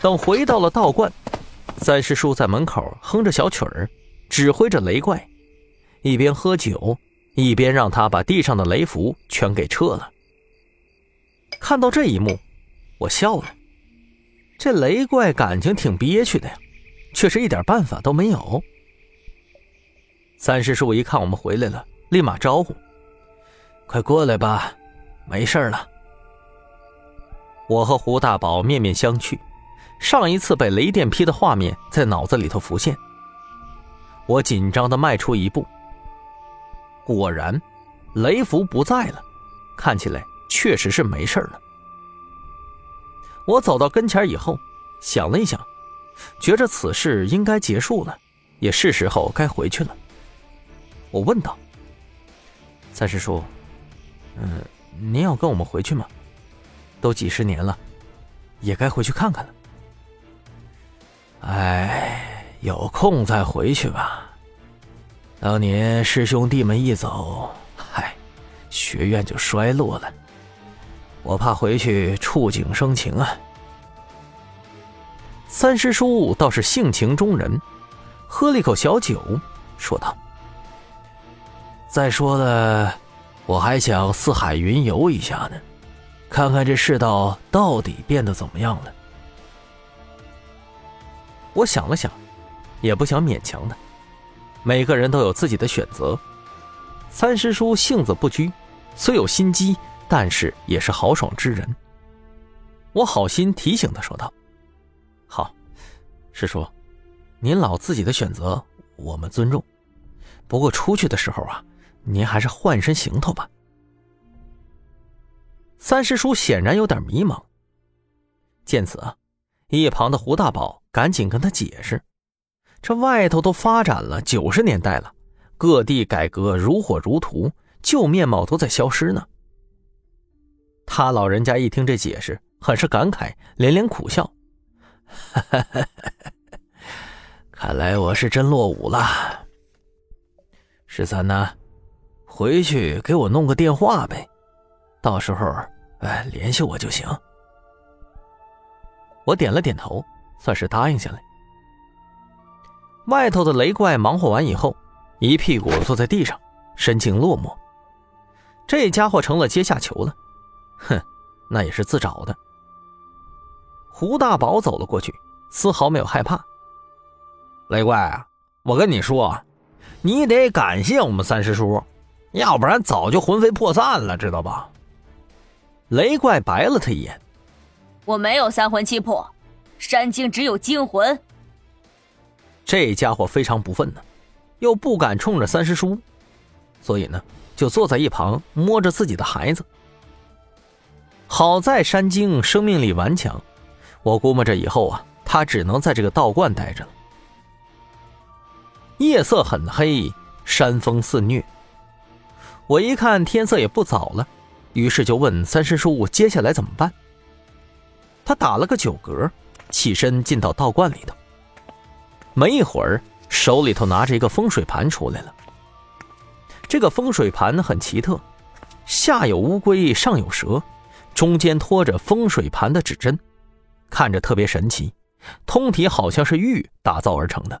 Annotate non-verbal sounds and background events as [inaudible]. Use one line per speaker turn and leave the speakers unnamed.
等回到了道观，三师叔在门口哼着小曲儿，指挥着雷怪，一边喝酒，一边让他把地上的雷符全给撤了。看到这一幕，我笑了。这雷怪感情挺憋屈的呀，却是一点办法都没有。三师叔一看我们回来了，立马招呼：“快过来吧，没事了。”我和胡大宝面面相觑，上一次被雷电劈的画面在脑子里头浮现。我紧张的迈出一步，果然，雷符不在了，看起来确实是没事了。我走到跟前以后，想了一想，觉着此事应该结束了，也是时候该回去了。我问道：“三师叔，嗯，您要跟我们回去吗？都几十年了，也该回去看看了。”
哎，有空再回去吧。当年师兄弟们一走，嗨，学院就衰落了。我怕回去触景生情啊。
三师叔倒是性情中人，喝了一口小酒，说道：“
再说了，我还想四海云游一下呢，看看这世道到底变得怎么样了。”
我想了想，也不想勉强他。每个人都有自己的选择。三师叔性子不拘，虽有心机。但是也是豪爽之人，我好心提醒他说道：“好，师叔，您老自己的选择我们尊重。不过出去的时候啊，您还是换身行头吧。”三师叔显然有点迷茫。见此啊，一旁的胡大宝赶紧跟他解释：“这外头都发展了九十年代了，各地改革如火如荼，旧面貌都在消失呢。”他老人家一听这解释，很是感慨，连连苦笑：“ [laughs]
看来我是真落伍了。十三呢，回去给我弄个电话呗，到时候哎联系我就行。”
我点了点头，算是答应下来。外头的雷怪忙活完以后，一屁股坐在地上，神情落寞。这家伙成了阶下囚了。哼，那也是自找的。胡大宝走了过去，丝毫没有害怕。
雷怪啊，我跟你说，你得感谢我们三师叔，要不然早就魂飞魄散了，知道吧？
雷怪白了他一眼：“
我没有三魂七魄，山精只有精魂。”
这家伙非常不忿呢，又不敢冲着三师叔，所以呢，就坐在一旁摸着自己的孩子。好在山精生命力顽强，我估摸着以后啊，他只能在这个道观待着了。夜色很黑，山风肆虐。我一看天色也不早了，于是就问三师叔接下来怎么办。他打了个酒嗝，起身进到道观里头。没一会儿，手里头拿着一个风水盘出来了。这个风水盘很奇特，下有乌龟，上有蛇。中间拖着风水盘的指针，看着特别神奇，通体好像是玉打造而成的。